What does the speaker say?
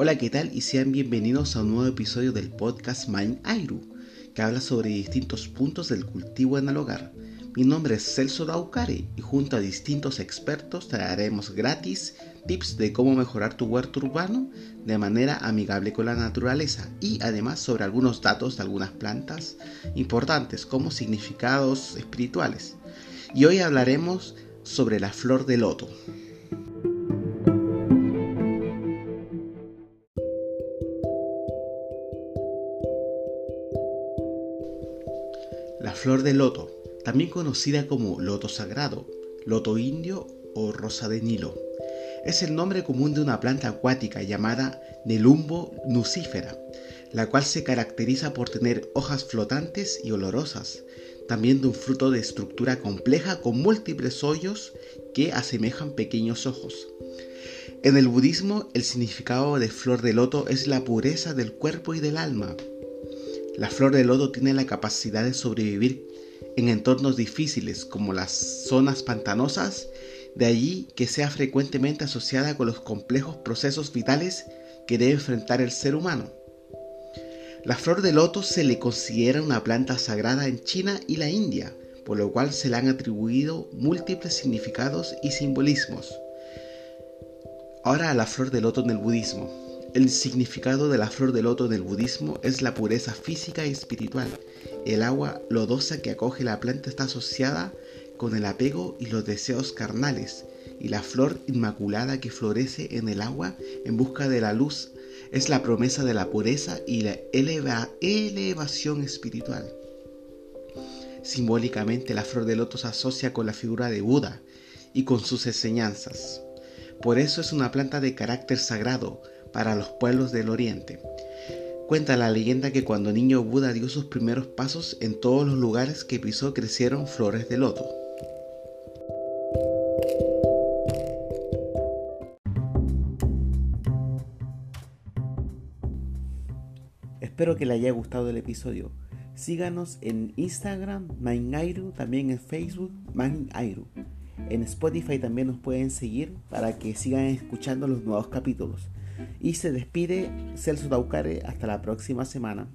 Hola, ¿qué tal? Y sean bienvenidos a un nuevo episodio del podcast Mind Airu, que habla sobre distintos puntos del cultivo en el hogar. Mi nombre es Celso Daucare y junto a distintos expertos te daremos gratis tips de cómo mejorar tu huerto urbano de manera amigable con la naturaleza y además sobre algunos datos de algunas plantas importantes como significados espirituales. Y hoy hablaremos sobre la flor de loto. La flor de loto, también conocida como loto sagrado, loto indio o rosa de Nilo, es el nombre común de una planta acuática llamada Nelumbo nucífera, la cual se caracteriza por tener hojas flotantes y olorosas, también de un fruto de estructura compleja con múltiples hoyos que asemejan pequeños ojos. En el budismo, el significado de flor de loto es la pureza del cuerpo y del alma, la flor de lodo tiene la capacidad de sobrevivir en entornos difíciles como las zonas pantanosas, de allí que sea frecuentemente asociada con los complejos procesos vitales que debe enfrentar el ser humano. La flor de loto se le considera una planta sagrada en China y la India, por lo cual se le han atribuido múltiples significados y simbolismos. Ahora a la flor de loto en el budismo. El significado de la flor de loto en el budismo es la pureza física y espiritual. El agua lodosa que acoge la planta está asociada con el apego y los deseos carnales, y la flor inmaculada que florece en el agua en busca de la luz es la promesa de la pureza y la elevación espiritual. Simbólicamente la flor de loto se asocia con la figura de Buda y con sus enseñanzas. Por eso es una planta de carácter sagrado, para los pueblos del oriente. Cuenta la leyenda que cuando niño Buda dio sus primeros pasos, en todos los lugares que pisó crecieron flores de loto. Espero que le haya gustado el episodio. Síganos en Instagram, Maingairu, también en Facebook, Maingairu. En Spotify también nos pueden seguir para que sigan escuchando los nuevos capítulos. Y se despide Celso Daucare hasta la próxima semana.